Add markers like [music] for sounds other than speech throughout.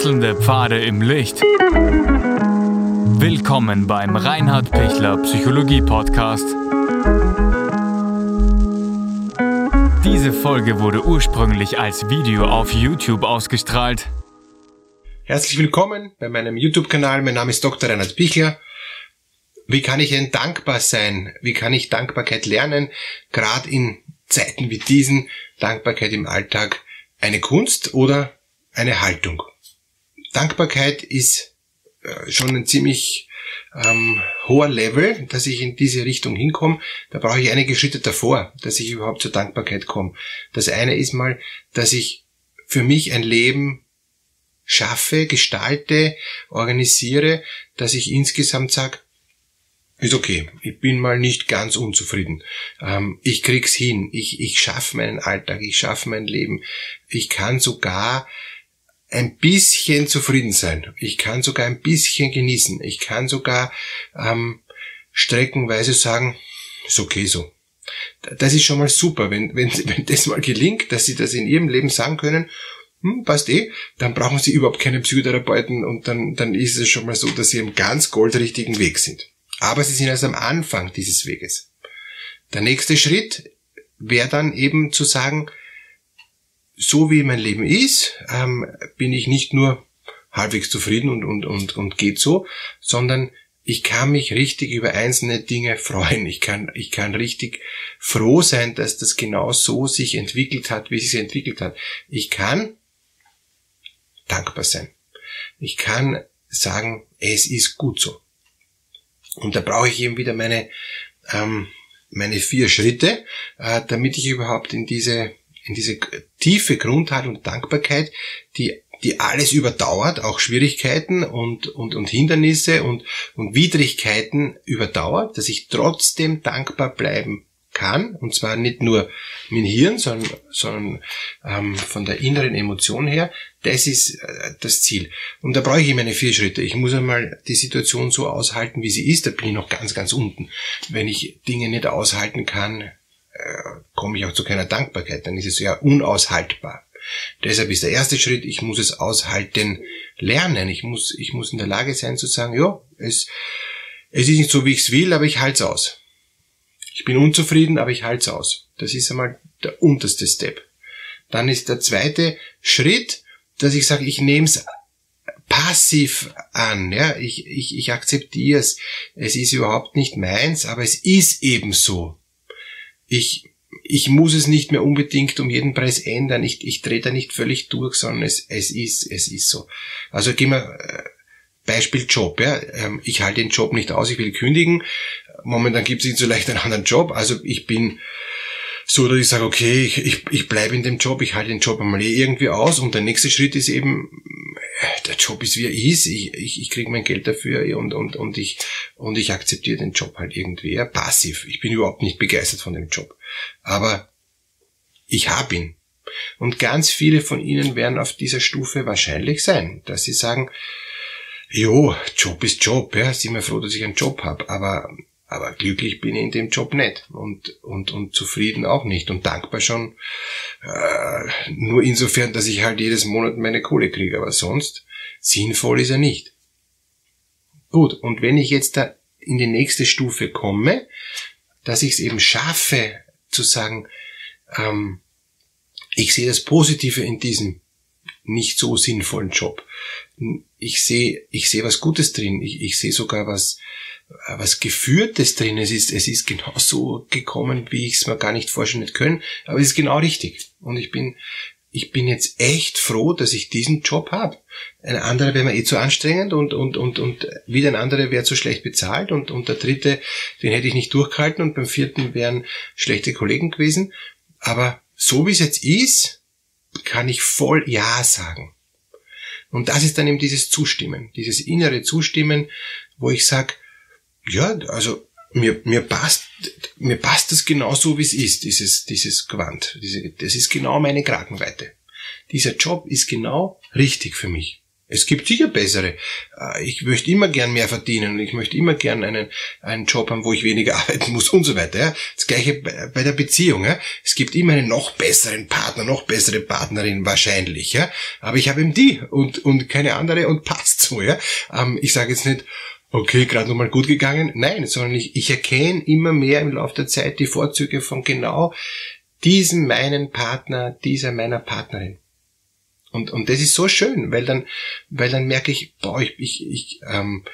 Wechselnde Pfade im Licht. Willkommen beim Reinhard Pichler Psychologie Podcast. Diese Folge wurde ursprünglich als Video auf YouTube ausgestrahlt. Herzlich willkommen bei meinem YouTube-Kanal. Mein Name ist Dr. Reinhard Pichler. Wie kann ich denn dankbar sein? Wie kann ich Dankbarkeit lernen? Gerade in Zeiten wie diesen, Dankbarkeit im Alltag, eine Kunst oder eine Haltung? Dankbarkeit ist äh, schon ein ziemlich ähm, hoher Level, dass ich in diese Richtung hinkomme. Da brauche ich einige Schritte davor, dass ich überhaupt zur Dankbarkeit komme. Das eine ist mal, dass ich für mich ein Leben schaffe, gestalte, organisiere, dass ich insgesamt sage, ist okay. Ich bin mal nicht ganz unzufrieden. Ähm, ich krieg's hin. Ich, ich schaffe meinen Alltag. Ich schaffe mein Leben. Ich kann sogar ein bisschen zufrieden sein. Ich kann sogar ein bisschen genießen. Ich kann sogar ähm, streckenweise sagen, ist okay so. Das ist schon mal super, wenn, [laughs] wenn, wenn das mal gelingt, dass Sie das in Ihrem Leben sagen können, hm, passt eh, dann brauchen Sie überhaupt keine Psychotherapeuten und dann, dann ist es schon mal so, dass Sie im ganz goldrichtigen Weg sind. Aber Sie sind erst am Anfang dieses Weges. Der nächste Schritt wäre dann eben zu sagen, so wie mein Leben ist, ähm, bin ich nicht nur halbwegs zufrieden und, und, und, und geht so, sondern ich kann mich richtig über einzelne Dinge freuen. Ich kann, ich kann richtig froh sein, dass das genau so sich entwickelt hat, wie es sich entwickelt hat. Ich kann dankbar sein. Ich kann sagen, es ist gut so. Und da brauche ich eben wieder meine, ähm, meine vier Schritte, äh, damit ich überhaupt in diese in diese tiefe Grundhaltung Dankbarkeit, die die alles überdauert, auch Schwierigkeiten und, und, und Hindernisse und, und Widrigkeiten überdauert, dass ich trotzdem dankbar bleiben kann, und zwar nicht nur dem Hirn, sondern, sondern ähm, von der inneren Emotion her, das ist äh, das Ziel. Und da brauche ich meine vier Schritte. Ich muss einmal die Situation so aushalten, wie sie ist, da bin ich noch ganz, ganz unten. Wenn ich Dinge nicht aushalten kann, äh, komme ich auch zu keiner Dankbarkeit, dann ist es ja unaushaltbar. Deshalb ist der erste Schritt, ich muss es aushalten lernen. Ich muss, ich muss in der Lage sein zu sagen, ja, es, es ist nicht so, wie ich es will, aber ich halte es aus. Ich bin unzufrieden, aber ich halte es aus. Das ist einmal der unterste Step. Dann ist der zweite Schritt, dass ich sage, ich nehme es passiv an. Ja, ich, ich, ich akzeptiere es. Es ist überhaupt nicht meins, aber es ist eben so ich, ich muss es nicht mehr unbedingt um jeden Preis ändern. Ich, ich drehe da nicht völlig durch, sondern es, es ist, es ist so. Also gehen wir, äh, Beispiel Job, ja. Ähm, ich halte den Job nicht aus, ich will kündigen. Momentan gibt es nicht so leicht einen anderen Job. Also ich bin so, dass ich sage, okay, ich, ich, ich bleibe in dem Job, ich halte den Job einmal eh irgendwie aus und der nächste Schritt ist eben, der Job ist wie er ist, ich, ich, ich kriege mein Geld dafür und, und, und, ich, und ich akzeptiere den Job halt irgendwie. Ja, passiv. Ich bin überhaupt nicht begeistert von dem Job. Aber ich habe ihn. Und ganz viele von Ihnen werden auf dieser Stufe wahrscheinlich sein, dass sie sagen, jo, Job ist Job, ja, sind wir froh, dass ich einen Job habe, aber aber glücklich bin ich in dem Job nicht und, und, und zufrieden auch nicht und dankbar schon äh, nur insofern, dass ich halt jedes Monat meine Kohle kriege, aber sonst sinnvoll ist er nicht. Gut, und wenn ich jetzt da in die nächste Stufe komme, dass ich es eben schaffe zu sagen, ähm, ich sehe das Positive in diesem nicht so sinnvollen Job. Ich sehe, ich sehe was Gutes drin. Ich, ich sehe sogar was, was Geführtes drin. Es ist, es ist genau so gekommen, wie ich es mir gar nicht vorstellen hätte können. Aber es ist genau richtig. Und ich bin, ich bin jetzt echt froh, dass ich diesen Job habe. Ein anderer wäre mir eh zu anstrengend und, und, und, und wieder ein anderer wäre zu schlecht bezahlt und, und der dritte, den hätte ich nicht durchgehalten und beim vierten wären schlechte Kollegen gewesen. Aber so wie es jetzt ist, kann ich voll Ja sagen. Und das ist dann eben dieses Zustimmen, dieses innere Zustimmen, wo ich sag, ja, also mir, mir passt, mir passt das genau so, wie es ist, dieses, dieses Gewand. Diese, das ist genau meine Kragenweite. Dieser Job ist genau richtig für mich. Es gibt sicher bessere. Äh, ich möchte immer gern mehr verdienen ich möchte immer gern einen, einen Job haben, wo ich weniger [laughs] arbeiten muss und so weiter. Ja. Das gleiche bei der Beziehung. Ja. Es gibt immer einen noch besseren Partner, noch bessere Partnerin wahrscheinlich. Ja. Aber ich habe eben die und, und keine andere und passt so. Ja. Ähm, ich sage jetzt nicht, okay, gerade nochmal gut gegangen. Nein, sondern ich, ich erkenne immer mehr im Laufe der Zeit die Vorzüge von genau diesem meinen Partner, dieser meiner Partnerin. Und, und das ist so schön, weil dann, weil dann merke ich, boah, ich, ich, ich ähm,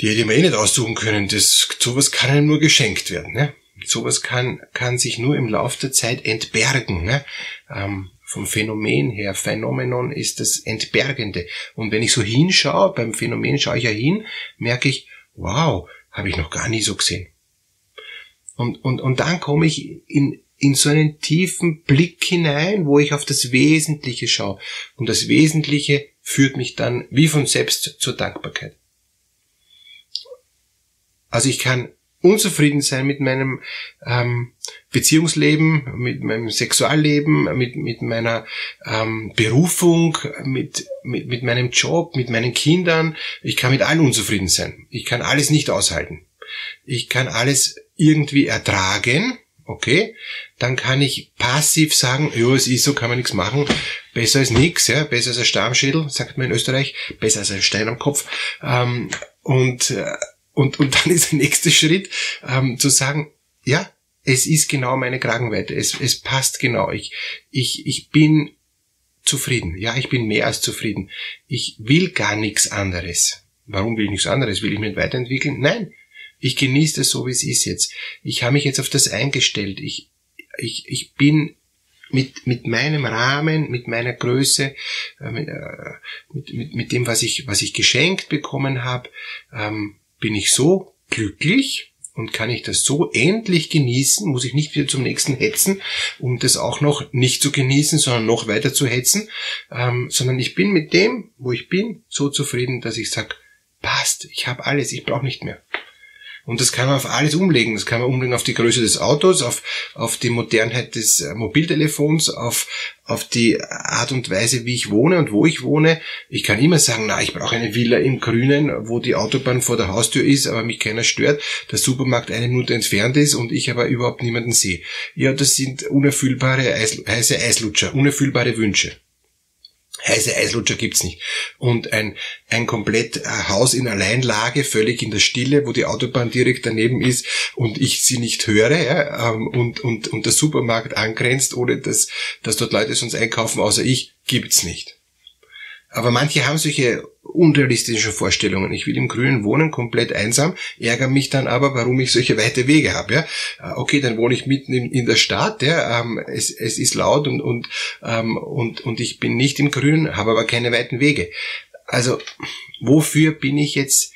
die hätte ich mir eh nicht aussuchen können. Das, sowas kann einem nur geschenkt werden. Ne? Sowas kann, kann sich nur im Laufe der Zeit entbergen. Ne? Ähm, vom Phänomen her. Phänomenon ist das Entbergende. Und wenn ich so hinschaue, beim Phänomen schaue ich ja hin, merke ich, wow, habe ich noch gar nie so gesehen. Und, und, und dann komme ich in, in so einen tiefen Blick hinein, wo ich auf das Wesentliche schaue. Und das Wesentliche führt mich dann wie von selbst zur Dankbarkeit. Also ich kann unzufrieden sein mit meinem ähm, Beziehungsleben, mit meinem Sexualleben, mit, mit meiner ähm, Berufung, mit, mit, mit meinem Job, mit meinen Kindern. Ich kann mit allen unzufrieden sein. Ich kann alles nicht aushalten. Ich kann alles irgendwie ertragen, okay, dann kann ich passiv sagen, ja, es ist so, kann man nichts machen, besser als nichts, ja, besser als ein Stammschädel, sagt man in Österreich, besser als ein Stein am Kopf. Ähm, und, äh, und, und [laughs] dann ist der nächste Schritt, ähm, zu sagen, ja, es ist genau meine Kragenweite, es, es passt genau, ich, ich, ich bin zufrieden, ja, ich bin mehr als zufrieden. Ich will gar nichts anderes. Warum will ich nichts anderes? Will ich mich weiterentwickeln? Nein, ich genieße es so, wie es ist jetzt. Ich habe mich jetzt auf das eingestellt. Ich, ich, ich bin mit, mit meinem Rahmen, mit meiner Größe, äh, mit, äh, mit, mit, mit dem, was ich, was ich geschenkt bekommen habe, ähm, bin ich so glücklich und kann ich das so endlich genießen, muss ich nicht wieder zum nächsten hetzen, um das auch noch nicht zu genießen, sondern noch weiter zu hetzen, ähm, sondern ich bin mit dem, wo ich bin, so zufrieden, dass ich sage, passt, ich habe alles, ich brauche nicht mehr. Und das kann man auf alles umlegen. Das kann man umlegen auf die Größe des Autos, auf, auf die Modernheit des äh, Mobiltelefons, auf, auf die Art und Weise, wie ich wohne und wo ich wohne. Ich kann immer sagen, na, ich brauche eine Villa im Grünen, wo die Autobahn vor der Haustür ist, aber mich keiner stört, der Supermarkt eine Minute entfernt ist und ich aber überhaupt niemanden sehe. Ja, das sind unerfüllbare Eis, heiße Eislutscher, unerfüllbare Wünsche. Heiße Eislutscher gibt's nicht. Und ein, ein komplett äh, Haus in Alleinlage, völlig in der Stille, wo die Autobahn direkt daneben ist und ich sie nicht höre, ja, ähm, und, und, und der Supermarkt angrenzt, ohne dass, dass dort Leute sonst einkaufen, außer ich, gibt's nicht. Aber manche haben solche unrealistischen Vorstellungen. Ich will im Grünen wohnen, komplett einsam, ärgere mich dann aber, warum ich solche weite Wege habe. Ja? Äh, okay, dann wohne ich mitten in, in der Stadt, ja? Ähm, es, es ist laut und, und, ähm, und, und ich bin nicht im Grünen, habe aber keine weiten Wege. Also wofür bin ich jetzt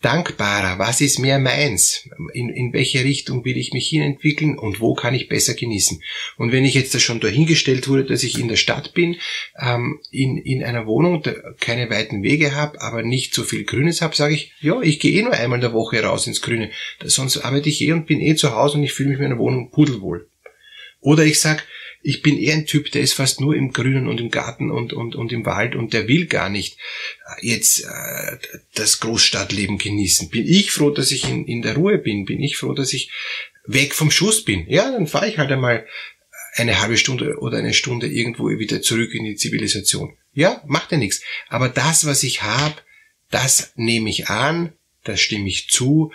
dankbarer? Was ist mehr meins? In, in welche Richtung will ich mich hinentwickeln und wo kann ich besser genießen? Und wenn ich jetzt da schon dahingestellt wurde, dass ich in der Stadt bin, ähm, in, in einer Wohnung, keine weiten Wege habe, aber nicht so viel Grünes habe, sage ich, ja, ich gehe eh nur einmal in der Woche raus ins Grüne. Sonst arbeite ich eh und bin eh zu Hause und ich fühle mich in meiner Wohnung pudelwohl. Oder ich sag, ich bin eher ein Typ, der ist fast nur im Grünen und im Garten und, und, und im Wald und der will gar nicht äh, jetzt äh, das Großstadtleben genießen. Bin ich froh, dass ich in, in der Ruhe bin? Bin ich froh, dass ich weg vom Schuss bin? Ja, dann fahre ich halt einmal eine halbe Stunde oder eine Stunde irgendwo wieder zurück in die Zivilisation. Ja, macht ja nichts. Aber das, was ich habe, das nehme ich an, das stimme ich zu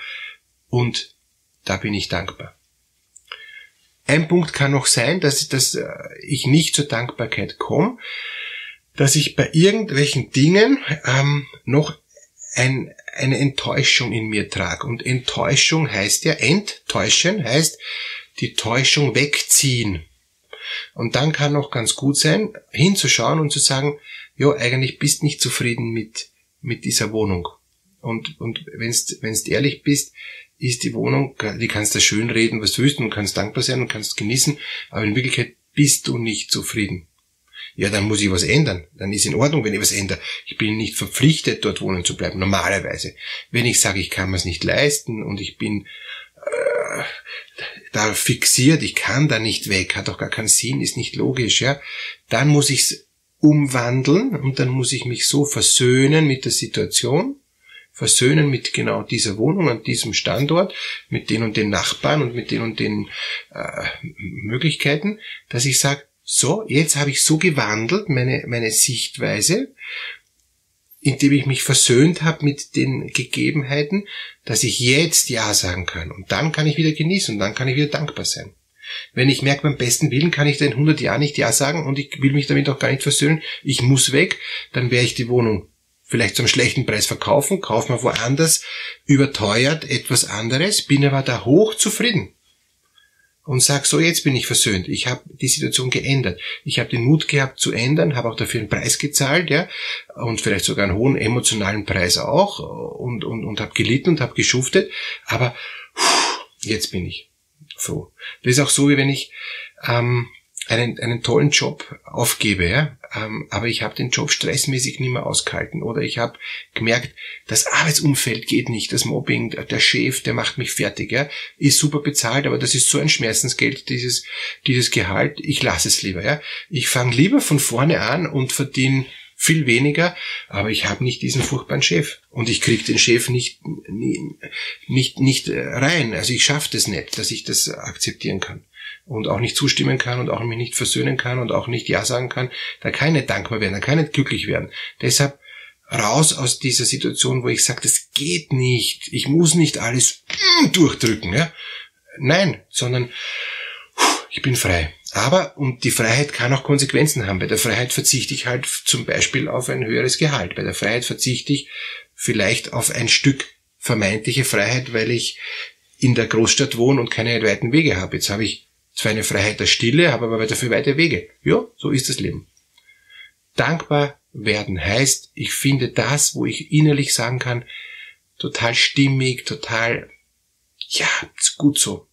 und da bin ich dankbar. Ein Punkt kann noch sein, dass, dass äh, ich nicht zur Dankbarkeit komme, dass ich bei irgendwelchen Dingen ähm, noch ein, eine Enttäuschung in mir trage. Und Enttäuschung heißt ja, enttäuschen heißt die Täuschung wegziehen. Und dann kann noch ganz gut sein, hinzuschauen und zu sagen, ja, eigentlich bist nicht zufrieden mit, mit dieser Wohnung. Und, und wenn du ehrlich bist, ist die Wohnung, die kannst du schön reden, was du willst und kannst dankbar sein und kannst genießen, aber in Wirklichkeit bist du nicht zufrieden. Ja, dann muss ich was ändern. Dann ist in Ordnung, wenn ich was ändere. Ich bin nicht verpflichtet, dort wohnen zu bleiben, normalerweise. Wenn ich sage, ich kann mir es nicht leisten und ich bin äh, da fixiert, ich kann da nicht weg, hat auch gar keinen Sinn, ist nicht logisch, ja, dann muss ich umwandeln und dann muss ich mich so versöhnen mit der Situation, versöhnen mit genau dieser Wohnung an diesem Standort, mit den und den Nachbarn und mit den und den äh, Möglichkeiten, dass ich sage, so, jetzt habe ich so gewandelt, meine, meine Sichtweise, indem ich mich versöhnt habe mit den Gegebenheiten, dass ich jetzt Ja sagen kann. Und dann kann ich wieder genießen und dann kann ich wieder dankbar sein. Wenn ich merke, beim besten Willen kann ich da in 100 Jahren nicht Ja sagen und ich will mich damit auch gar nicht versöhnen, ich muss weg, dann werde ich die Wohnung vielleicht zum schlechten Preis verkaufen, kaufe mir woanders überteuert etwas anderes, bin aber da hoch zufrieden und sag so, jetzt bin ich versöhnt. Ich habe die Situation geändert. Ich habe den Mut gehabt zu ändern, habe auch dafür einen Preis gezahlt, ja, und vielleicht sogar einen hohen emotionalen Preis auch und und und habe gelitten und habe geschuftet, aber jetzt bin ich froh. Das ist auch so, wie wenn ich ähm, einen, einen tollen Job aufgebe, ja, ähm, aber ich habe den Job stressmäßig nicht mehr ausgehalten. Oder ich habe gemerkt, das Arbeitsumfeld geht nicht, das Mobbing, der Chef, der macht mich fertig, ja, ist super bezahlt, aber das ist so ein Schmerzensgeld, dieses, dieses Gehalt, ich lasse es lieber, ja. Ich fange lieber von vorne an und verdiene viel weniger, aber ich habe nicht diesen furchtbaren Chef. Und ich krieg den Chef nicht nicht nicht rein. Also ich schaffe das nicht, dass ich das akzeptieren kann und auch nicht zustimmen kann und auch mich nicht versöhnen kann und auch nicht Ja sagen kann, da kann ich nicht dankbar werden, da kann ich nicht glücklich werden. Deshalb raus aus dieser Situation, wo ich sage, das geht nicht, ich muss nicht alles durchdrücken. Ja? Nein, sondern ich bin frei. Aber, und die Freiheit kann auch Konsequenzen haben. Bei der Freiheit verzichte ich halt zum Beispiel auf ein höheres Gehalt. Bei der Freiheit verzichte ich vielleicht auf ein Stück vermeintliche Freiheit, weil ich in der Großstadt wohne und keine weiten Wege habe. Jetzt habe ich zwar eine Freiheit der Stille, habe aber dafür weite Wege. Ja, so ist das Leben. Dankbar werden heißt, ich finde das, wo ich innerlich sagen kann, total stimmig, total, ja, ist gut so.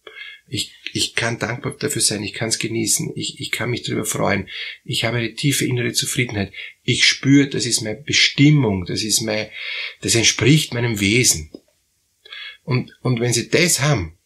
Ich, ich kann dankbar dafür sein, ich kann es genießen, ich, ich kann mich darüber freuen, ich habe eine tiefe innere Zufriedenheit. Ich spüre, das ist meine Bestimmung, das ist mein, das entspricht meinem Wesen. Und, und wenn Sie das haben,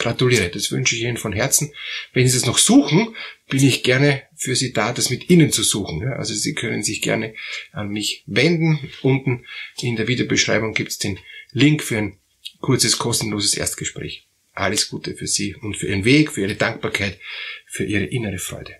gratuliere. Das wünsche ich Ihnen von Herzen. Wenn Sie es noch suchen, bin ich gerne für Sie da, das mit Ihnen zu suchen. Also Sie können sich gerne an mich wenden. Unten in der Videobeschreibung gibt es den Link für ein kurzes, kostenloses Erstgespräch. Alles Gute für Sie und für Ihren Weg, für Ihre Dankbarkeit, für Ihre innere Freude.